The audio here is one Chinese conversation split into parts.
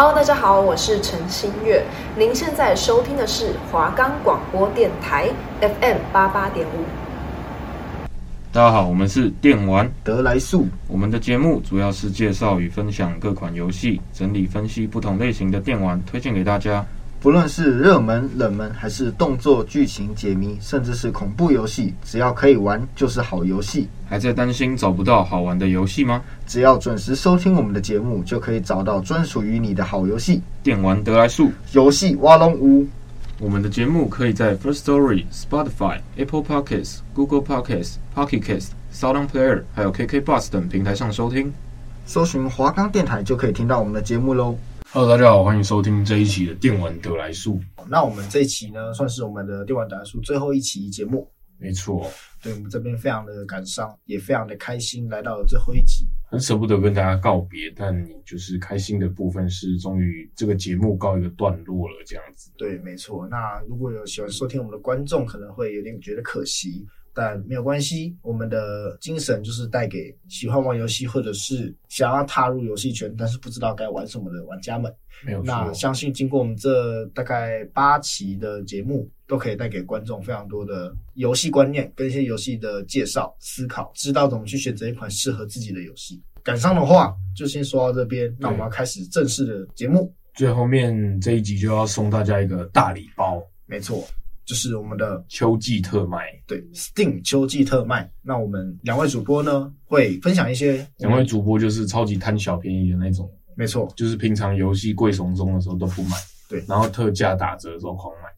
Hello，大家好，我是陈新月。您现在收听的是华冈广播电台 FM 八八点五。大家好，我们是电玩得来速。我们的节目主要是介绍与分享各款游戏，整理分析不同类型的电玩，推荐给大家。不论是热门、冷门，还是动作、剧情、解谜，甚至是恐怖游戏，只要可以玩，就是好游戏。还在担心找不到好玩的游戏吗？只要准时收听我们的节目，就可以找到专属于你的好游戏。电玩得来速，游戏挖龙屋。我们的节目可以在 First Story、Spotify、Apple Podcasts、Google Podcasts、Pocket Casts、SoundOn Player，还有 KK Bus 等平台上收听。搜寻华冈电台就可以听到我们的节目喽。Hello，大家好，欢迎收听这一期的电玩得来速。那我们这一期呢，算是我们的电玩得来速最后一期节目。没错，对我们这边非常的感伤，也非常的开心，来到了最后一集。很舍不得跟大家告别，但你就是开心的部分是，终于这个节目告一个段落了，这样子。对，没错。那如果有喜欢收听我们的观众，可能会有点觉得可惜。但没有关系，我们的精神就是带给喜欢玩游戏或者是想要踏入游戏圈，但是不知道该玩什么的玩家们。没有错。那相信经过我们这大概八期的节目，都可以带给观众非常多的游戏观念跟一些游戏的介绍、思考，知道怎么去选择一款适合自己的游戏。感伤的话就先说到这边，那我们要开始正式的节目。最后面这一集就要送大家一个大礼包，没错。就是我们的秋季特卖，对，Steam 秋季特卖。那我们两位主播呢，会分享一些。两位主播就是超级贪小便宜的那种，没错，就是平常游戏贵怂中的时候都不买，对，然后特价打折的时候狂买，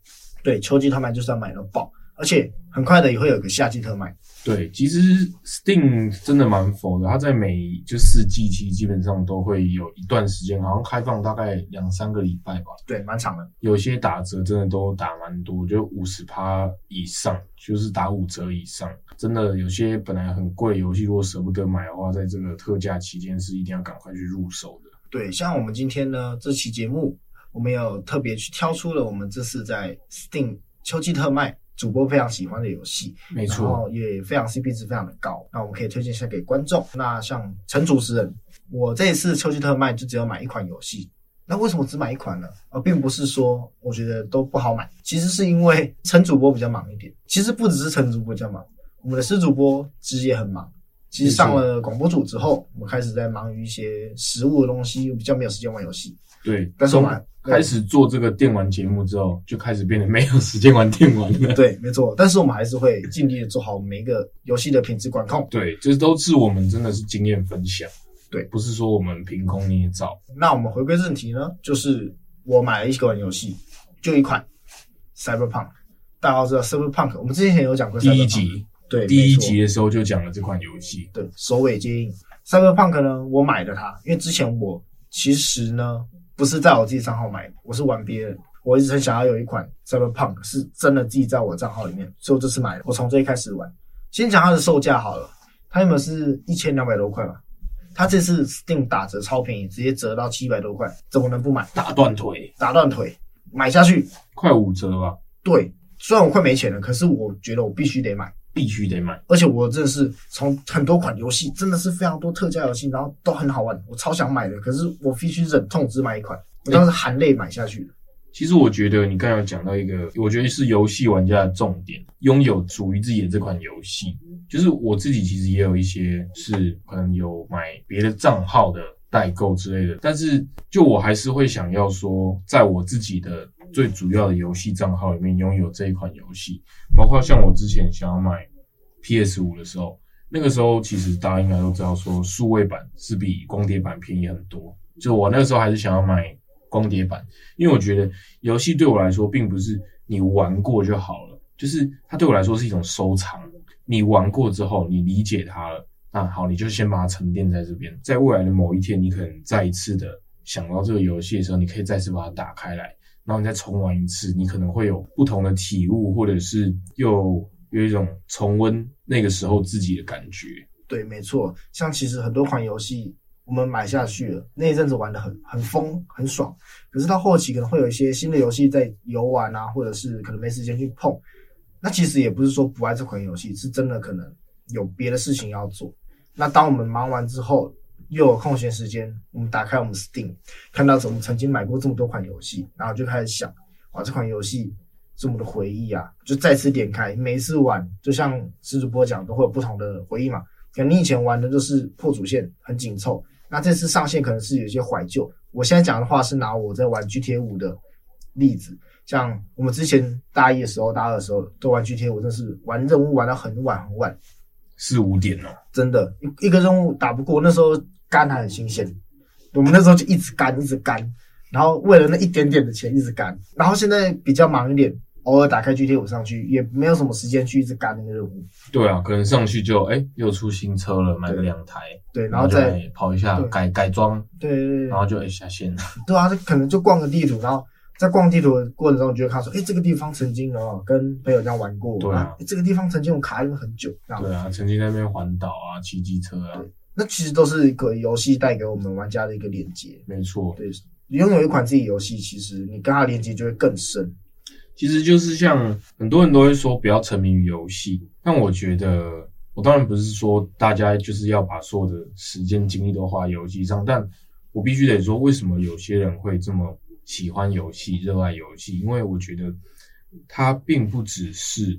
对，秋季特卖就是要买到爆，而且很快的也会有个夏季特卖。对，其实 Steam 真的蛮佛的，它在每就四季期基本上都会有一段时间，好像开放大概两三个礼拜吧。对，蛮长的。有些打折真的都打蛮多，就五十趴以上，就是打五折以上。真的有些本来很贵游戏，如果舍不得买的话，在这个特价期间是一定要赶快去入手的。对，像我们今天呢这期节目，我们有特别去挑出了我们这次在 Steam 秋季特卖。主播非常喜欢的游戏，没错，然后也非常 CP 值非常的高，那我们可以推荐一下给观众。那像陈主持人，我这一次秋季特卖就只有买一款游戏，那为什么只买一款呢？而并不是说我觉得都不好买，其实是因为陈主播比较忙一点。其实不只是陈主播比较忙，我们的施主播其实也很忙。其实上了广播组之后，我们开始在忙于一些实物的东西，比较没有时间玩游戏。对，但是我们开始做这个电玩节目之后，就开始变得没有时间玩电玩了。对，没错。但是我们还是会尽力的做好每一个游戏的品质管控。对，这都是我们真的是经验分享。对，不是说我们凭空捏造。那我们回归正题呢，就是我买了一款游戏，就一款 Cyberpunk。大家都知道 Cyberpunk，我们之前有讲过。第一集，对，第一集的时候就讲了这款游戏。对，首尾接应。Cyberpunk 呢，我买了它，因为之前我其实呢。不是在我自己账号买的，我是玩别人。我一直很想要有一款 Cyberpunk 是真的自己在我账号里面，所以我这次买了。我从这一开始玩，先讲它的售价好了，它原本是一千两百多块吧，它这次 Steam 打折超便宜，直接折到七百多块，怎么能不买？打断腿，打断腿，买下去，快五折吧？对，虽然我快没钱了，可是我觉得我必须得买。必须得买，而且我真的是从很多款游戏，真的是非常多特价游戏，然后都很好玩，我超想买的。可是我必须忍痛只买一款，我当时含泪买下去的。其实我觉得你刚刚有讲到一个，我觉得是游戏玩家的重点，拥有属于自己的这款游戏。就是我自己其实也有一些是可能有买别的账号的代购之类的，但是就我还是会想要说，在我自己的。最主要的游戏账号里面拥有这一款游戏，包括像我之前想要买 PS 五的时候，那个时候其实大家应该都知道，说数位版是比光碟版便宜很多。就我那个时候还是想要买光碟版，因为我觉得游戏对我来说并不是你玩过就好了，就是它对我来说是一种收藏。你玩过之后，你理解它了，那好，你就先把它沉淀在这边，在未来的某一天，你可能再一次的想到这个游戏的时候，你可以再次把它打开来。然后你再重玩一次，你可能会有不同的体悟，或者是又有一种重温那个时候自己的感觉。对，没错。像其实很多款游戏，我们买下去了，那一阵子玩得很很疯很爽，可是到后期可能会有一些新的游戏在游玩啊，或者是可能没时间去碰。那其实也不是说不爱这款游戏，是真的可能有别的事情要做。那当我们忙完之后，又有空闲时间，我们打开我们 Steam，看到怎么曾经买过这么多款游戏，然后就开始想，哇，这款游戏是我们的回忆啊，就再次点开，每一次玩，就像施主播讲，都会有不同的回忆嘛。可能你以前玩的就是破主线很紧凑，那这次上线可能是有些怀旧。我现在讲的话是拿我在玩 GTA 五的例子。像我们之前大一的时候、大二的时候都玩 GTA，五真是玩任务玩到很晚很晚，四五点哦，真的，一一个任务打不过，那时候肝还很新鲜，我们那时候就一直肝，一直肝，然后为了那一点点的钱一直肝，然后现在比较忙一点，偶尔打开 GTA 五上去，也没有什么时间去一直干那个任务。对啊，可能上去就哎、欸、又出新车了，买了两台，对，然后再跑一下改改装，对对对，然后就哎、欸、下线了。对啊，这可能就逛个地图，然后。在逛地图的过程中，你就会看说，哎、欸，这个地方曾经哦跟朋友这样玩过，对啊，欸、这个地方曾经我卡了很久，对啊，曾经在那边环岛啊，骑机车啊，那其实都是一个游戏带给我们玩家的一个连接，没错，对，拥有一款自己游戏，其实你跟它连接就会更深。其实就是像很多人都会说不要沉迷于游戏，但我觉得，我当然不是说大家就是要把所有的时间精力都花游戏上，但我必须得说，为什么有些人会这么。喜欢游戏，热爱游戏，因为我觉得它并不只是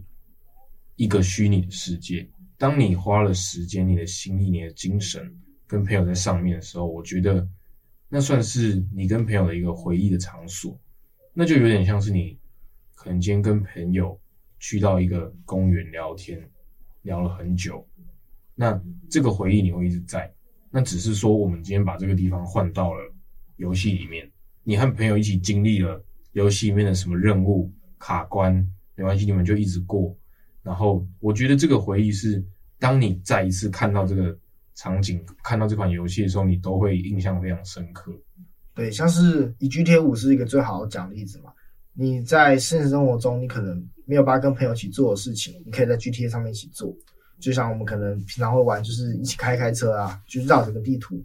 一个虚拟的世界。当你花了时间、你的心力、你的精神跟朋友在上面的时候，我觉得那算是你跟朋友的一个回忆的场所。那就有点像是你可能今天跟朋友去到一个公园聊天，聊了很久，那这个回忆你会一直在。那只是说，我们今天把这个地方换到了游戏里面。你和朋友一起经历了游戏里面的什么任务卡关，没关系，你们就一直过。然后我觉得这个回忆是，当你再一次看到这个场景、看到这款游戏的时候，你都会印象非常深刻。对，像是以 GTA 五是一个最好的讲例子嘛。你在现实生活中，你可能没有办法跟朋友一起做的事情，你可以在 GTA 上面一起做。就像我们可能平常会玩，就是一起开开车啊，就绕整个地图。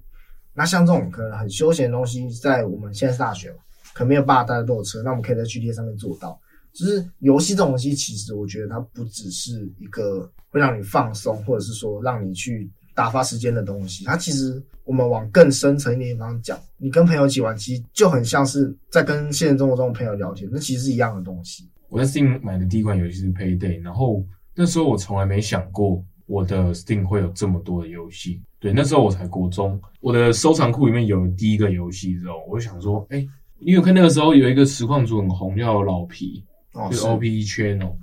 那像这种可能很休闲的东西，在我们现在是大学嘛，可能没有办法大家都有车，那我们可以在 GTA 上面做到。就是游戏这种东西，其实我觉得它不只是一个会让你放松，或者是说让你去打发时间的东西。它其实我们往更深层一点地方讲，你跟朋友一起玩，其实就很像是在跟现实生活中的朋友聊天，那其实是一样的东西。我在 Steam 买的第一款游戏是 Payday，然后那时候我从来没想过我的 Steam 会有这么多的游戏。对，那时候我才国中，我的收藏库里面有第一个游戏之后，我就想说，哎、欸，因为看那个时候有一个实况主很红，叫老皮，哦、就是 OP Channel，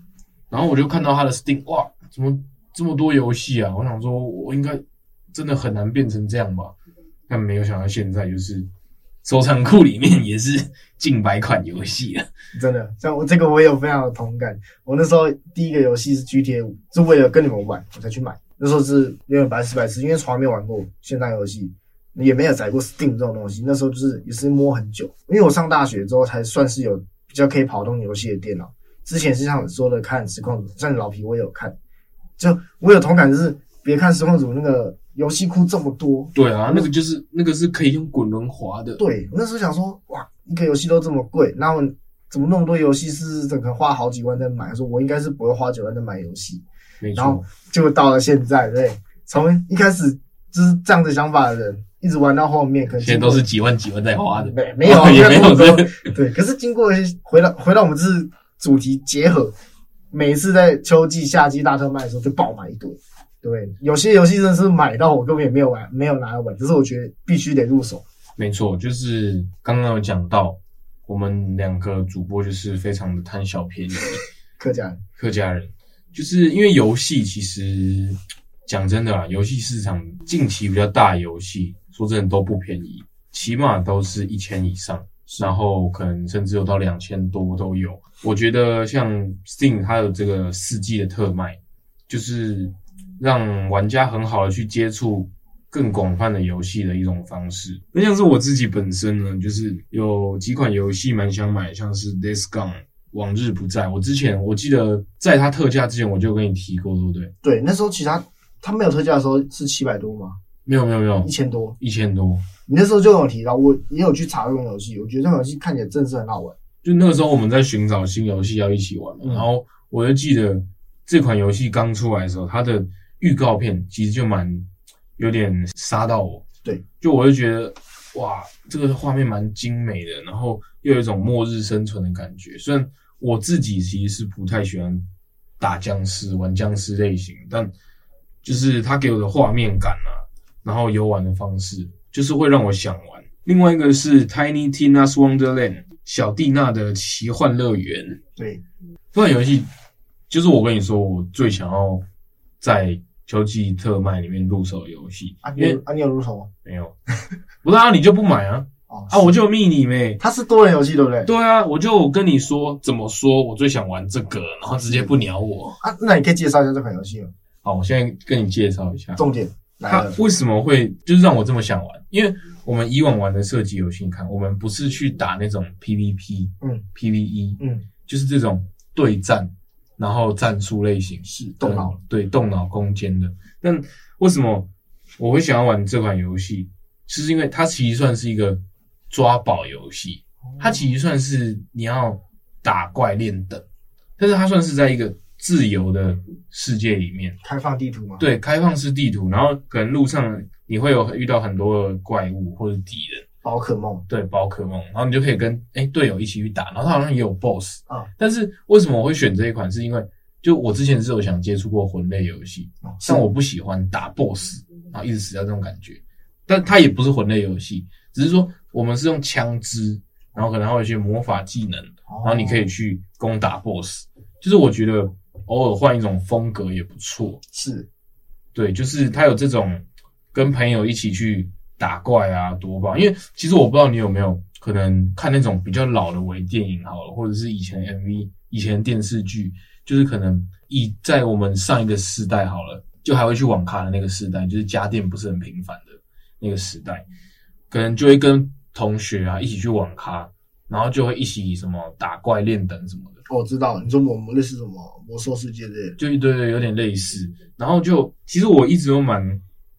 然后我就看到他的 Steam，哇，怎么这么多游戏啊？我想说，我应该真的很难变成这样吧？但没有想到现在就是。收藏库里面也是近百款游戏了，真的，像我这个我也有非常的同感。我那时候第一个游戏是 GTA 五，是为了跟你们玩我才去买。那时候是有点白痴白痴，因为从来没玩过线上游戏，也没有载过 Steam 这种东西。那时候就是也是摸很久，因为我上大学之后才算是有比较可以跑动游戏的电脑。之前是像你说的看实况，像老皮我也有看，就我有同感，就是别看实况组那个。游戏库这么多，对啊，那个就是那个是可以用滚轮滑的。对，我那时候想说，哇，一个游戏都这么贵，那我怎么那么多游戏是整个花好几万在买？说我应该是不会花几万在买游戏，没错。然后就到了现在，对，从一开始就是这样子想法的人，一直玩到后面，可能现在都是几万几万在花的，没没有、啊、也没有说对。可是经过回到回到我们这次主题结合，每一次在秋季、夏季大特卖的时候就爆买一堆。对，有些游戏真的是买到我根本也没有玩，没有拿来玩，只是我觉得必须得入手。没错，就是刚刚有讲到，我们两个主播就是非常的贪小便宜，客家人，客家人，就是因为游戏其实讲真的啦，游戏市场近期比较大的游戏，说真的都不便宜，起码都是一千以上，然后可能甚至有到两千多都有。我觉得像 Steam 它有这个四季的特卖，就是。让玩家很好的去接触更广泛的游戏的一种方式。那像是我自己本身呢，就是有几款游戏蛮想买，像是《Days Gone》往日不在。我之前我记得在它特价之前，我就跟你提过，对不对？对，那时候其他它没有特价的时候是七百多吗？没有没有没有，一千多，一千多。你那时候就有提到，我也有去查这种游戏，我觉得这种游戏看起来真的是很好玩。就那个时候我们在寻找新游戏要一起玩嘛，嗯，然后我就记得这款游戏刚出来的时候，它的预告片其实就蛮有点杀到我，对，就我就觉得哇，这个画面蛮精美的，然后又有一种末日生存的感觉。虽然我自己其实是不太喜欢打僵尸、玩僵尸类型，但就是它给我的画面感啊，然后游玩的方式，就是会让我想玩。另外一个是 Tiny Tina's Wonderland 小蒂娜的奇幻乐园。对，这款游戏就是我跟你说，我最想要在秋季特卖里面入手的游戏。啊，因为啊，你有入手吗？没有，不是啊，你就不买啊？哦、啊，我就有密你没？它是多人游戏，对不对？对啊，我就跟你说怎么说，我最想玩这个，然后直接不鸟我啊。那你可以介绍一下这款游戏吗？好，我现在跟你介绍一下重点。它为什么会就是让我这么想玩？因为我们以往玩的射击游戏，你看我们不是去打那种 PVP，嗯，PVE，嗯，就是这种对战，然后战术类型是动脑，对，动脑攻坚的。但为什么我会想要玩这款游戏？是因为它其实算是一个抓宝游戏，它其实算是你要打怪练等，但是它算是在一个。自由的世界里面，开放地图吗？对，开放式地图，然后可能路上你会有遇到很多的怪物或者敌人，宝可梦，对，宝可梦，然后你就可以跟哎队友一起去打，然后它好像也有 BOSS 啊。但是为什么我会选这一款？是因为就我之前是有想接触过魂类游戏，啊，但我不喜欢打 BOSS，然后一直死掉这种感觉。但它也不是魂类游戏，只是说我们是用枪支，然后可能还会有一些魔法技能，然后你可以去攻打 BOSS，就是我觉得。偶尔换一种风格也不错，是，对，就是他有这种跟朋友一起去打怪啊，多棒！因为其实我不知道你有没有可能看那种比较老的微电影好了，或者是以前 MV、以前电视剧，就是可能以在我们上一个世代好了，就还会去网咖的那个时代，就是家电不是很频繁的那个时代，可能就会跟同学啊一起去网咖，然后就会一起什么打怪练等什么的。我知道，你说我们类似什么魔兽世界的，就对对，有点类似。然后就其实我一直都蛮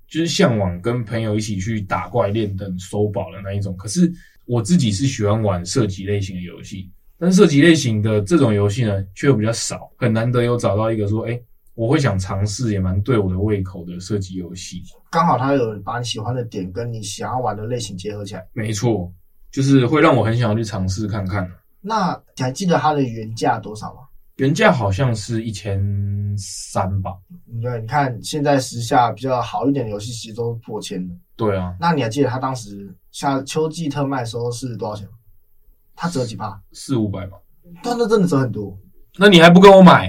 就是向往跟朋友一起去打怪练等收宝的那一种。可是我自己是喜欢玩射击类型的游戏，但是射击类型的这种游戏呢，却又比较少，很难得有找到一个说，哎，我会想尝试，也蛮对我的胃口的射击游戏。刚好它有把你喜欢的点跟你想要玩的类型结合起来。没错，就是会让我很想要去尝试看看。那你还记得它的原价多少吗？原价好像是一千三吧。对，你看现在时下比较好一点的游戏其实都破千了。对啊。那你还记得它当时下秋季特卖的时候是多少钱吗？它折几趴？四五百吧。但那真的折很多。那你还不跟我买？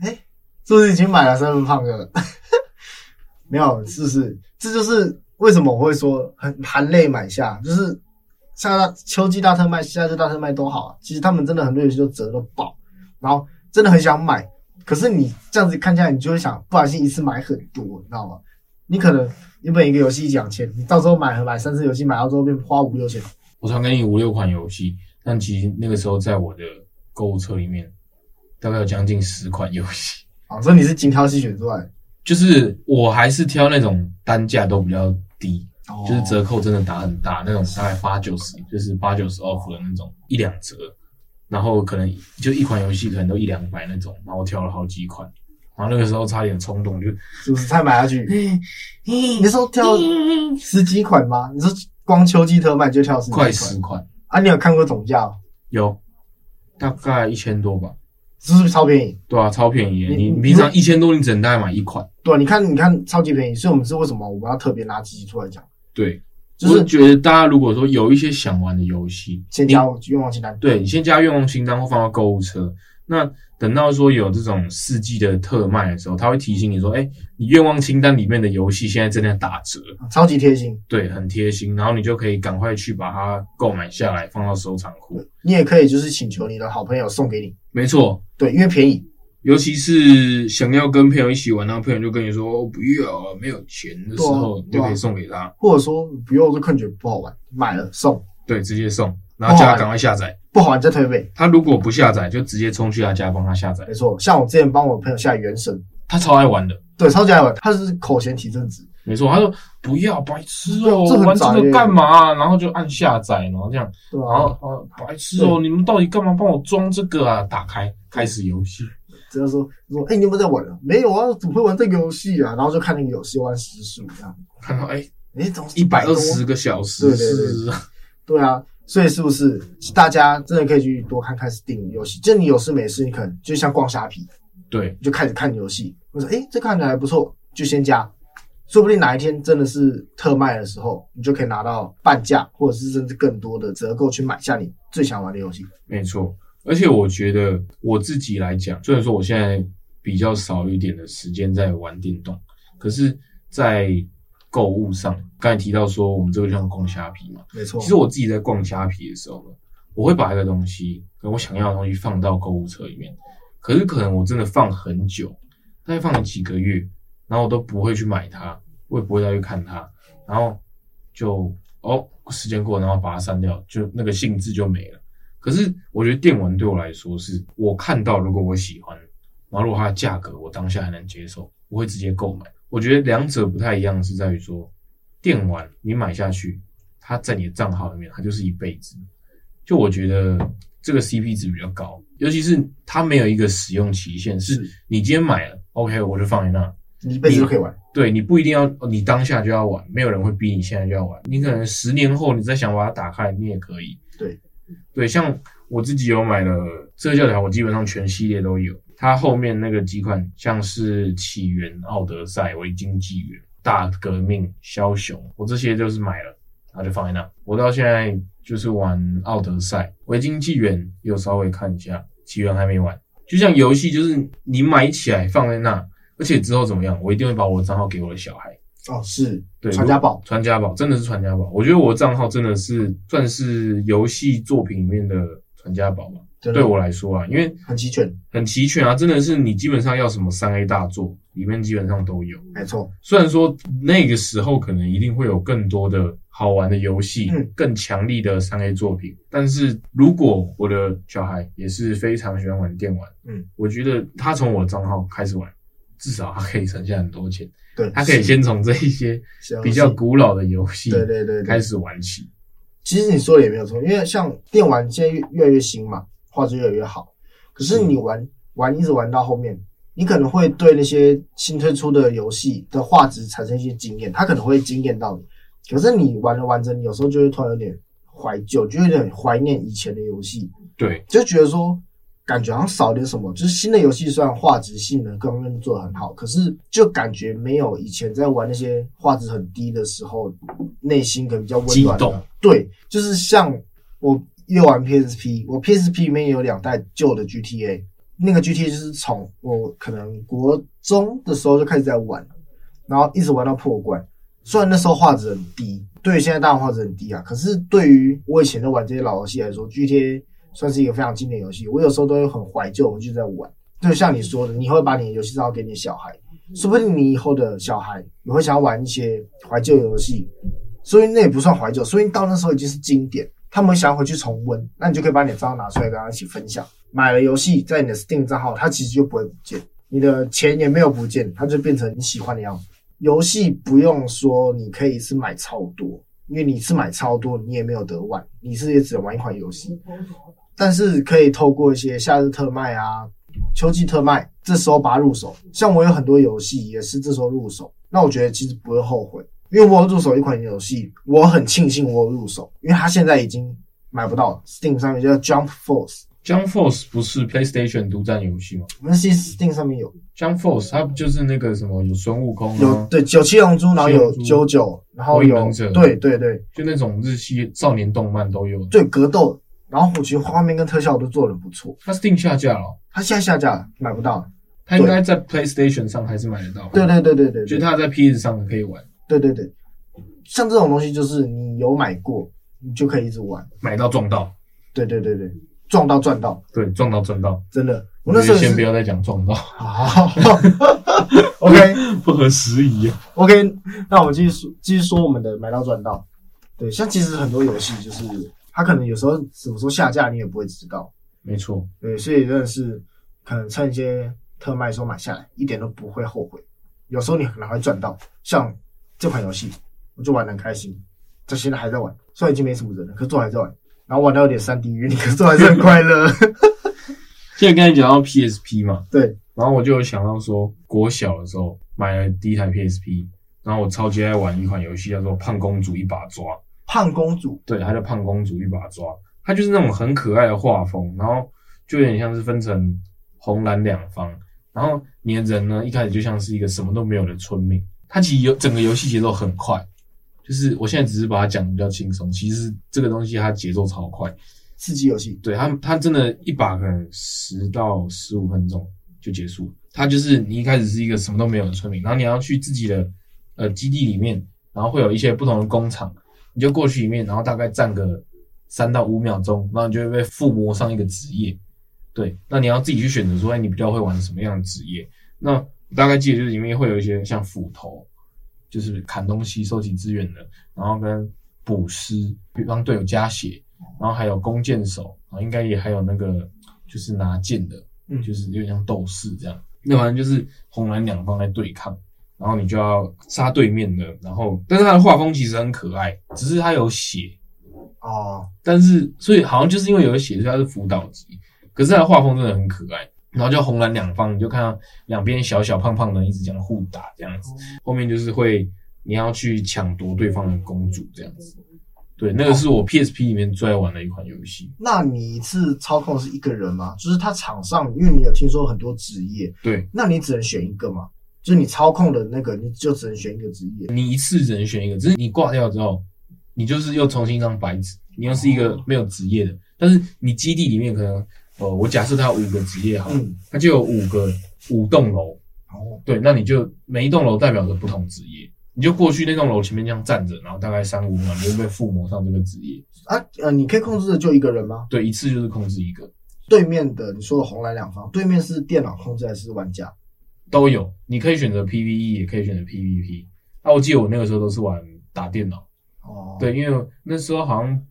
哎、欸，是不是已经买了三份胖哥？没有，是不是？这就是为什么我会说很含泪买下，就是。像秋季大特卖、夏季大特卖都好啊，其实他们真的很多游戏都折都爆，然后真的很想买，可是你这样子看起来，你就会想，不小心一次买很多，你知道吗？你可能原本一个游戏一两千，你到时候买和买三次游戏买到之后变花五六千。我常给你五六款游戏，但其实那个时候在我的购物车里面大概有将近十款游戏。啊，所以你是精挑细选出来？就是我还是挑那种单价都比较低。就是折扣真的打很大，那种大概八九十，就是八九十 off 的那种一两折，然后可能就一款游戏可能都一两百那种，然后我挑了好几款，然后那个时候差点冲动就，是不是再买下去？你说挑十几款吗？你说光秋季特卖就挑十几款？快十款啊！你有看过总价？有，大概一千多吧。是不是超便宜？对啊，超便宜。你你平常一千多，你只能大概买一款。对啊，你看你看超级便宜，所以我们是为什么我们要特别拿机器出来讲？对，就是觉得大家如果说有一些想玩的游戏，先加愿望清单。对，你先加愿望清单或放到购物车。那等到说有这种四季的特卖的时候，他会提醒你说：“哎，你愿望清单里面的游戏现在正在打折，超级贴心。”对，很贴心。然后你就可以赶快去把它购买下来，放到收藏库。你也可以就是请求你的好朋友送给你。没错，对，因为便宜。尤其是想要跟朋友一起玩，然后朋友就跟你说、哦、不要，没有钱的时候，你就可以送给他，或者说不要，就看觉得不好玩，买了送，对，直接送，然后叫他赶快下载，不好玩再退费。他如果不下载，就直接冲去他家帮他下载。没错，像我之前帮我朋友下原神，他超爱玩的，对，超级爱玩，他是口嫌体正直。没错，他说不要白痴哦、喔，玩这个干嘛、啊？然后就按下载，然后这样，然后啊，白痴哦、喔，你们到底干嘛帮我装这个啊？打开，开始游戏。只要说说，哎、欸，你有没有在玩啊？没有啊，怎么会玩这个游戏啊？然后就看那个游戏玩时数这样，看到哎，哎，总一百二十个小时，对对对，对啊，所以是不是？大家真的可以去多看看 Steam 游戏？就你有事没事，你可能就像逛虾皮，对，就开始看游戏，我说哎，这看起来还不错，就先加，说不定哪一天真的是特卖的时候，你就可以拿到半价，或者是甚至更多的折扣去买下你最想玩的游戏。没错，而且我觉得我自己来讲，虽然说我现在比较少一点的时间在玩电动，可是，在购物上，刚才提到说我们这个就像逛虾皮嘛，没错。其实我自己在逛虾皮的时候呢，我会把一个东西跟我想要的东西放到购物车里面，可是可能我真的放很久，大概放了几个月，然后我都不会去买它，我也不会再去看它，然后就哦，时间过了，然后把它删掉，就那个兴致就没了。可是我觉得电玩对我来说是，我看到如果我喜欢，然后如果它的价格我当下还能接受，我会直接购买。我觉得两者不太一样，是在于说，电玩你买下去，它在你的账号里面，它就是一辈子。就我觉得这个 CP 值比较高，尤其是它没有一个使用期限，是你今天买了，OK，我就放在那，你一辈子都可以玩。对，你不一定要你当下就要玩，没有人会逼你现在就要玩。你可能十年后你再想把它打开，你也可以。对，对，像我自己有买了这个教材，我基本上全系列都有。它后面那个几款，像是起源、奥德赛、维京纪元、大革命、枭雄，我这些就是买了，然后就放在那。我到现在就是玩奥德赛、维京纪元，有稍微看一下，起源还没玩。就像游戏，就是你买起来放在那，而且之后怎么样，我一定会把我账号给我的小孩。哦，是对，传家宝，传家宝真的是传家宝。我觉得我的账号真的是算是游戏作品里面的传家宝吧。对我来说啊，因为很齐全，很齐全啊，真的是你基本上要什么三 A 大作，里面基本上都有。没错，虽然说那个时候可能一定会有更多的好玩的游戏，嗯，更强力的三 A 作品，但是如果我的小孩也是非常喜欢玩电玩，嗯，我觉得他从我的账号开始玩，至少他可以省下很多钱。对，他可以先从这一些比较古老的游戏，对对对，开始玩起。其实你说的也没有错，因为像电玩现在越越来越新嘛。画质越来越好，可是你玩玩一直玩到后面，你可能会对那些新推出的游戏的画质产生一些经验，它可能会惊艳到你。可是你玩着玩着，你有时候就会突然有点怀旧，就有点怀念以前的游戏。对，就觉得说感觉好像少点什么。就是新的游戏虽然画质性能各方面做得很好，可是就感觉没有以前在玩那些画质很低的时候，内心可能比较温暖。激动。对，就是像我。又玩 PSP，我 PSP 里面有两代旧的 GTA，那个 GTA 就是从我可能国中的时候就开始在玩，然后一直玩到破关。虽然那时候画质很低，对于现在当然画质很低啊，可是对于我以前在玩这些老游戏来说，GTA 算是一个非常经典游戏。我有时候都会很怀旧，我就在玩。就像你说的，你会把你的游戏账号给你小孩，说不定你以后的小孩也会想要玩一些怀旧游戏，所以那也不算怀旧，所以到那时候已经是经典。他们想要回去重温，那你就可以把你的账号拿出来跟他一起分享。买了游戏在你的 Steam 账号，它其实就不会不见，你的钱也没有不见，它就变成你喜欢的样子。游戏不用说，你可以是买超多，因为你是买超多，你也没有得玩，你是也只能玩一款游戏。但是可以透过一些夏日特卖啊、秋季特卖，这时候把它入手。像我有很多游戏也是这时候入手，那我觉得其实不会后悔。因为我入手一款游戏，我很庆幸我有入手，因为它现在已经买不到了。Steam 上面叫 Jump Force，Jump Force 不是 PlayStation 独占游戏吗？那是 Steam 上面有 Jump Force，它不就是那个什么有孙悟空，有对九七龙珠，然后有九九，然后有对对对，就那种日系少年动漫都有。对格斗，然后我觉得画面跟特效都做的不错。它 Steam 下架了，它现在下架了，买不到了。它应该在 PlayStation 上还是买得到？对对对对对，就它在 PS 上可以玩。对对对。像这种东西，就是你有买过，你就可以一直玩，买到撞到。对对对对，撞到赚到。对，撞到赚到。真的，我那时候先不要再讲撞到。好，OK，不合时宜。OK，那我们继续说，继续说我们的买到赚到。对，像其实很多游戏，就是它可能有时候什么时候下架，你也不会知道。没错。对，所以真的是可能趁一些特卖时候买下来，一点都不会后悔。有时候你可能会赚到，像这款游戏。我就玩的很开心，到现在还在玩，虽然已经没什么人了，可是我还在玩，然后玩到有点三 D 晕，可是我还是很快乐。现在刚才讲到 PSP 嘛，对，然后我就有想到说，国小的时候买了第一台 PSP，然然后我超级爱玩一款游戏，叫做《胖公主一把抓》。胖公主，对，她叫胖公主一把抓。她就是那种很可爱的画风，然后就有点像是分成红蓝两方。然后你的人呢，一开始就像是一个什么都没有的村民。它其实有整个游戏节奏很快，就是我现在只是把它讲的比较轻松，其实这个东西它节奏超快，刺激游戏。对，它它真的一把可能十到十五分钟就结束了。它就是你一开始是一个什么都没有的村民，然后你要去自己的呃基地里面，然后会有一些不同的工厂。你就过去里面，然后大概站个三到五秒钟，然后你就会被附魔上一个职业。对，那你要自己去选择说，哎，你比较会玩什么样的职业？那大概记得就是里面会有一些像斧头，就是砍东西、收集资源的，然后跟补尸，比方队友加血，然后还有弓箭手啊，应该也还有那个就是拿剑的，嗯，就是有点像斗士这样。那反正就是红蓝两方来对抗。然后你就要杀对面的，然后但是他的画风其实很可爱，只是他有血哦。但是所以好像就是因为有血，所以他是辅导级。可是他的画风真的很可爱。然后就红蓝两方，你就看到两边小小胖胖的一直这样互打这样子。后面就是会你要去抢夺对方的公主这样子。对，那个是我 PSP 里面最爱玩的一款游戏。那你一次操控是一个人吗？就是他场上，因为你有听说很多职业，对，那你只能选一个吗？就是你操控的那个，你就只能选一个职业。你一次只能选一个，只是你挂掉之后，你就是又重新一张白纸，你又是一个没有职业的。但是你基地里面可能，呃，我假设它有五个职业好，嗯，它就有五个五栋楼。哦，对，那你就每一栋楼代表着不同职业，你就过去那栋楼前面这样站着，然后大概三五秒，你就被附魔上这个职业。啊，呃，你可以控制的就一个人吗？对，一次就是控制一个。对面的你说的红蓝两方，对面是电脑控制还是玩家？都有，你可以选择 PVE，也可以选择 PVP。那我记得我那个时候都是玩打电脑。哦，对，因为那时候好像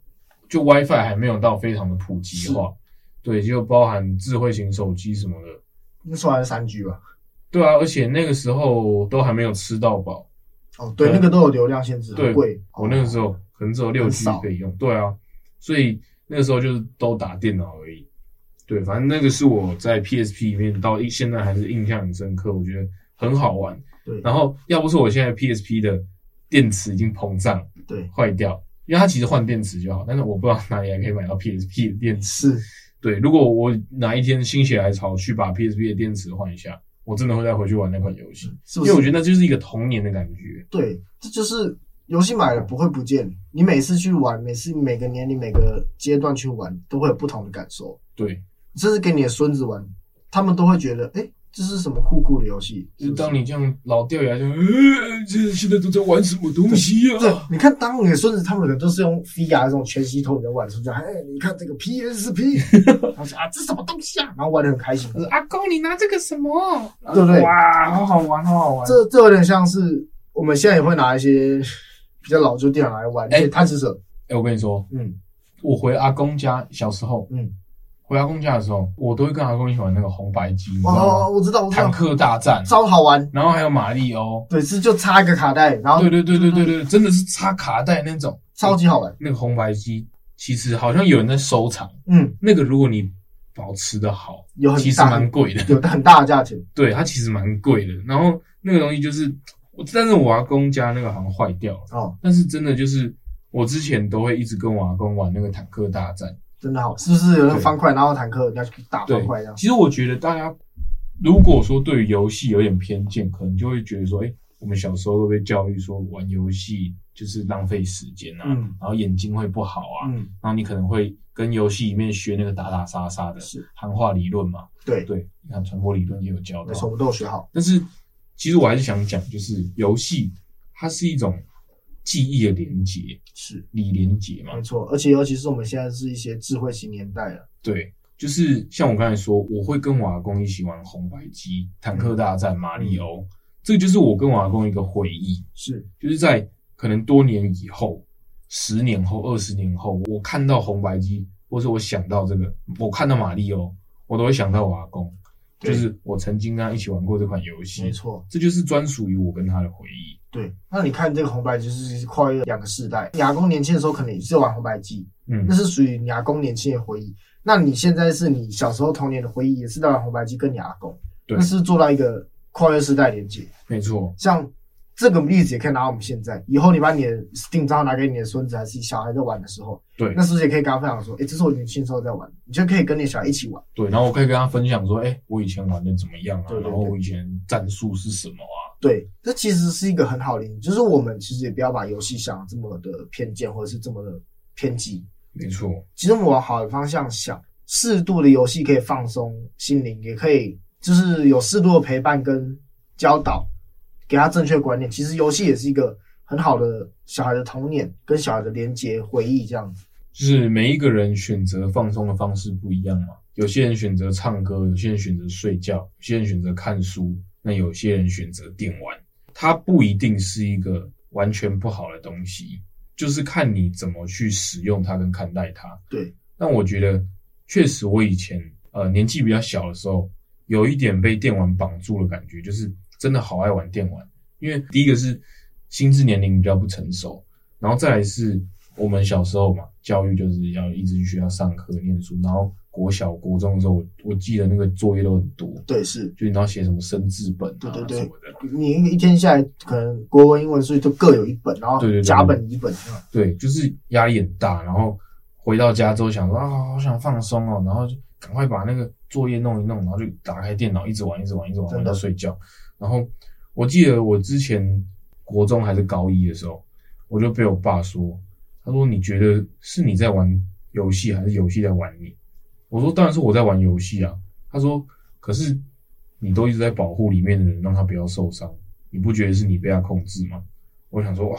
就 WiFi 还没有到非常的普及化。对，就包含智慧型手机什么的。那时候还是三 G 吧？对啊，而且那个时候都还没有吃到饱。哦，对，那个都有流量限制，对，贵。我那个时候可能只有六 G 可以用。对啊，所以那个时候就是都打电脑而已。对，反正那个是我在 PSP 里面到现在还是印象很深刻，我觉得很好玩。对，然后要不是我现在 PSP 的电池已经膨胀，对，坏掉，因为它其实换电池就好，但是我不知道哪里还可以买到 PSP 的电池。是，对，如果我哪一天心血来潮去把 PSP 的电池换一下，我真的会再回去玩那款游戏，是不是？因为我觉得那就是一个童年的感觉。对，这就是游戏买了不会不见，你每次去玩，每次每个年龄每个阶段去玩，都会有不同的感受。对。这是给你的孙子玩，他们都会觉得，哎、欸，这是什么酷酷的游戏？就当你这样老掉牙，就，呃，这现在都在玩什么东西啊？对，你看，当你的孙子他们可能都是用 VR 这种全息投影在玩，是不是？哎，你看这个 PSP，他说啊，这是什么东西啊？然后玩的很开心。阿公，你拿这个什么？对不对？哇，好好玩，好好玩。这这有点像是我们现在也会拿一些比较老旧电脑来玩。哎，贪吃者。哎，我跟你说，嗯，我回阿公家小时候，嗯。回阿公家的时候，我都会跟阿公一起玩那个红白机，你知道吗？哦，我知道，我知道。坦克大战超好玩，然后还有马里欧，对，是就插一个卡带，然后对对对对对对，真的是插卡带那种，超级好玩。那个红白机其实好像有人在收藏，嗯，那个如果你保持的好，有很其实蛮贵的，有很大的价钱。对，它其实蛮贵的。然后那个东西就是，但是我阿公家那个好像坏掉了哦，但是真的就是我之前都会一直跟我阿公玩那个坦克大战。真的好，是不是有那个方块，然后坦克你要去打方块这样？其实我觉得大家如果说对于游戏有点偏见，可能就会觉得说，哎、欸，我们小时候都被教育说玩游戏就是浪费时间啊，嗯、然后眼睛会不好啊，嗯、然后你可能会跟游戏里面学那个打打杀杀的行话理论嘛。对对，你看传播理论也有教的，什么都有学好。但是其实我还是想讲，就是游戏它是一种。记忆的连接是李连结嘛？没错，而且尤其是我们现在是一些智慧型年代了。对，就是像我刚才说，我会跟我阿公一起玩红白机、坦克大战、马里欧，嗯、这就是我跟我阿公一个回忆。是，就是在可能多年以后，十年后、二十年后，我看到红白机，或是我想到这个，我看到马里欧，我都会想到我阿公。就是我曾经跟他一起玩过这款游戏，没错，这就是专属于我跟他的回忆。对，那你看这个红白机是跨越两个世代，你阿公年轻的时候可能也是玩红白机，嗯，那是属于你阿公年轻的回忆。那你现在是你小时候童年的回忆，也是在玩红白机跟你阿公，对，那是做到一个跨越世代连接。没错，像这个例子也可以拿我们现在，以后你把你的 Steam 账号拿给你的孙子还是小孩在玩的时候，对，那是不是也可以跟他分享说，诶、欸，这是我年轻时候在玩，你就可以跟你小孩一起玩。对，然后我可以跟他分享说，诶、欸，我以前玩的怎么样啊？对然后我以前战术是什么啊？对，这其实是一个很好的例子，就是我们其实也不要把游戏想这么的偏见，或者是这么的偏激。没错，其实我们往好的方向想，适度的游戏可以放松心灵，也可以就是有适度的陪伴跟教导。给他正确的观念，其实游戏也是一个很好的小孩的童年跟小孩的连接回忆，这样子。就是每一个人选择放松的方式不一样嘛，有些人选择唱歌，有些人选择睡觉，有些人选择看书，那有些人选择电玩。它不一定是一个完全不好的东西，就是看你怎么去使用它跟看待它。对。但我觉得，确实我以前呃年纪比较小的时候，有一点被电玩绑住的感觉，就是。真的好爱玩电玩，因为第一个是心智年龄比较不成熟，然后再来是我们小时候嘛，教育就是要一直去学校上课念书，然后国小国中的时候，我我记得那个作业都很多，对，是，就你要写什么生字本啊，对对对，什么的，你一天下来可能国文、英文、数学都各有一本，然后甲本、乙本，对，就是压力很大，然后回到家之后想说啊，好想放松哦，然后就赶快把那个作业弄一弄，然后就打开电脑一直玩，一直玩，一直玩，玩到睡觉。然后我记得我之前国中还是高一的时候，我就被我爸说，他说，你觉得是你在玩游戏还是游戏在玩你？我说当然是我在玩游戏啊。他说可是你都一直在保护里面的人，让他不要受伤，你不觉得是你被他控制吗？我想说哇，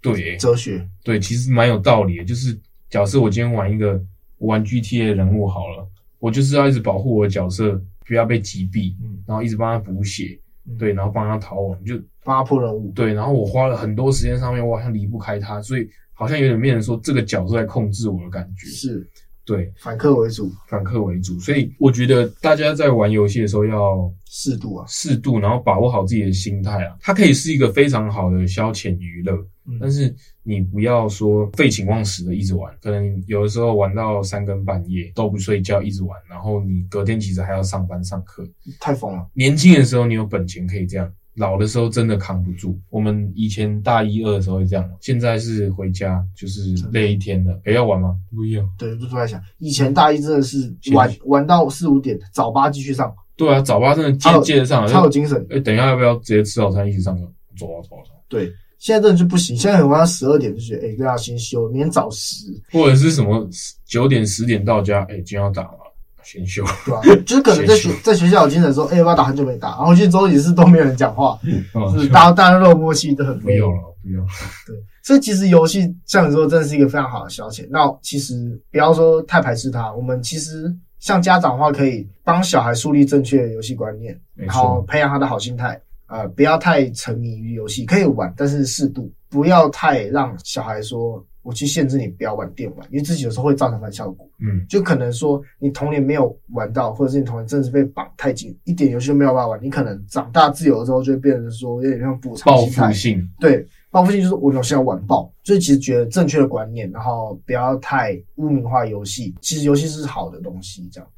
对，哲学，对，其实蛮有道理的。就是假设我今天玩一个玩 GTA 的人物好了，我就是要一直保护我的角色不要被击毙，然后一直帮他补血。对，然后帮他逃亡，就帮他破任务。对，然后我花了很多时间上面，我好像离不开他，所以好像有点变成说这个角色在控制我的感觉。是，对，反客为主，反客为主。所以我觉得大家在玩游戏的时候要适度啊，适度，然后把握好自己的心态啊。它可以是一个非常好的消遣娱乐。但是你不要说废寝忘食的一直玩，可能有的时候玩到三更半夜都不睡觉一直玩，然后你隔天其实还要上班上课，太疯了。年轻的时候你有本钱可以这样，老的时候真的扛不住。我们以前大一二的时候会这样，现在是回家就是累一天了，还要玩吗？不一样。对，就突然想，以前大一真的是玩玩到四五点，早八继续上。对啊，早八真的接接得上，超有精神。哎，等一下要不要直接吃早餐一起上课？走啊走啊走。对。现在真的就不行，现在很晚，十二点就觉得，哎、要先休，明天早十，或者是什么九点十点到家，哎、欸，今天要打了，先休，对吧、啊？就是可能在学在学校有精神说，哎、欸，要打，很久没打，然后去周几是都没有人讲话，嗯、是大家大家都默契都很没有了，不用。对，所以其实游戏像你说，真的是一个非常好的消遣。那其实不要说太排斥它，我们其实像家长的话，可以帮小孩树立正确的游戏观念，然后培养他的好心态。呃，不要太沉迷于游戏，可以玩，但是适度，不要太让小孩说，我去限制你不要玩电玩，因为自己有时候会造成反效果。嗯，就可能说你童年没有玩到，或者是你童年真的是被绑太紧，一点游戏都没有办法玩，你可能长大自由之后就会变成说有点像补偿报复性。对，报复性就是我游戏要玩爆，所以其实觉得正确的观念，然后不要太污名化游戏，其实游戏是好的东西。这样，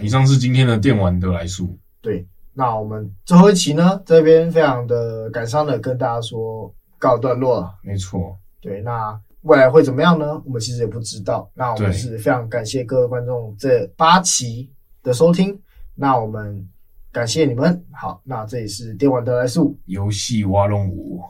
以上是今天的电玩得来速。对。那我们最后一期呢，这边非常的感伤的跟大家说告一段落了。没错，对，那未来会怎么样呢？我们其实也不知道。那我们是非常感谢各位观众这八期的收听。那我们感谢你们。好，那这里是电玩得来速，游戏挖龙舞。